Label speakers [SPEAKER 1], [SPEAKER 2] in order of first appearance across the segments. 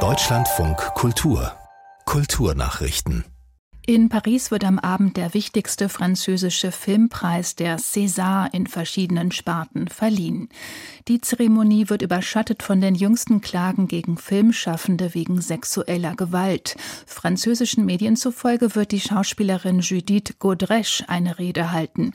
[SPEAKER 1] Deutschlandfunk Kultur Kulturnachrichten
[SPEAKER 2] in Paris wird am Abend der wichtigste französische Filmpreis, der César, in verschiedenen Sparten verliehen. Die Zeremonie wird überschattet von den jüngsten Klagen gegen Filmschaffende wegen sexueller Gewalt. Französischen Medien zufolge wird die Schauspielerin Judith Godrèche eine Rede halten.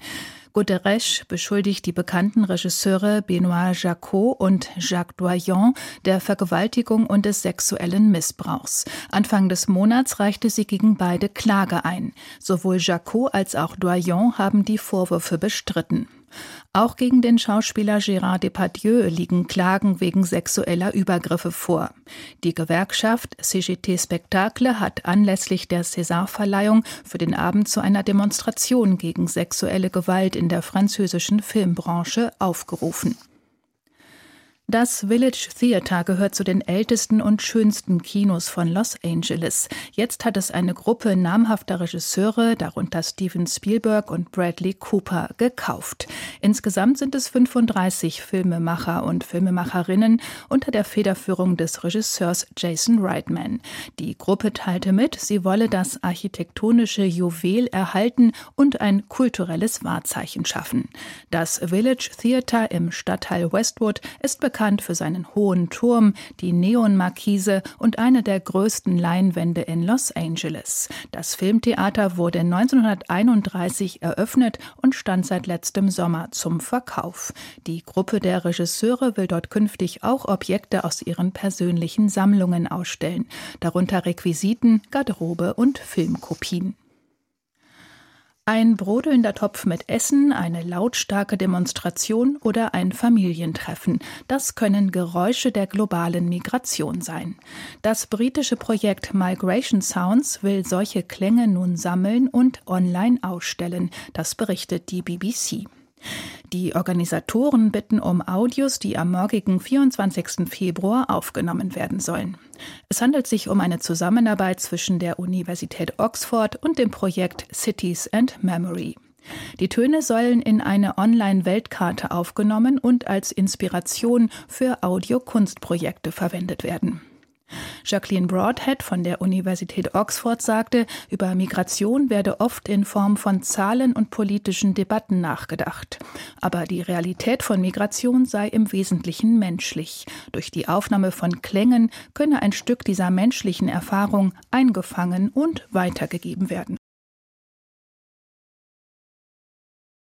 [SPEAKER 2] Guterres beschuldigt die bekannten Regisseure Benoît Jacot und Jacques Doyon der Vergewaltigung und des sexuellen Missbrauchs. Anfang des Monats reichte sie gegen beide Klage ein. Sowohl Jacot als auch Doyon haben die Vorwürfe bestritten. Auch gegen den Schauspieler Gérard Depardieu liegen Klagen wegen sexueller Übergriffe vor. Die Gewerkschaft CGT Spectacle hat anlässlich der César-Verleihung für den Abend zu einer Demonstration gegen sexuelle Gewalt in der französischen Filmbranche aufgerufen. Das Village Theatre gehört zu den ältesten und schönsten Kinos von Los Angeles. Jetzt hat es eine Gruppe namhafter Regisseure, darunter Steven Spielberg und Bradley Cooper, gekauft. Insgesamt sind es 35 Filmemacher und Filmemacherinnen unter der Federführung des Regisseurs Jason Reitman. Die Gruppe teilte mit, sie wolle das architektonische Juwel erhalten und ein kulturelles Wahrzeichen schaffen. Das Village Theatre im Stadtteil Westwood ist bekannt bekannt für seinen hohen Turm, die Neonmarkise und eine der größten Leinwände in Los Angeles. Das Filmtheater wurde 1931 eröffnet und stand seit letztem Sommer zum Verkauf. Die Gruppe der Regisseure will dort künftig auch Objekte aus ihren persönlichen Sammlungen ausstellen, darunter Requisiten, Garderobe und Filmkopien. Ein brodelnder Topf mit Essen, eine lautstarke Demonstration oder ein Familientreffen. Das können Geräusche der globalen Migration sein. Das britische Projekt Migration Sounds will solche Klänge nun sammeln und online ausstellen. Das berichtet die BBC. Die Organisatoren bitten um Audios, die am morgigen 24. Februar aufgenommen werden sollen. Es handelt sich um eine Zusammenarbeit zwischen der Universität Oxford und dem Projekt Cities and Memory. Die Töne sollen in eine Online-Weltkarte aufgenommen und als Inspiration für Audiokunstprojekte verwendet werden. Jacqueline Broadhead von der Universität Oxford sagte, über Migration werde oft in Form von Zahlen und politischen Debatten nachgedacht. Aber die Realität von Migration sei im Wesentlichen menschlich. Durch die Aufnahme von Klängen könne ein Stück dieser menschlichen Erfahrung eingefangen und weitergegeben werden.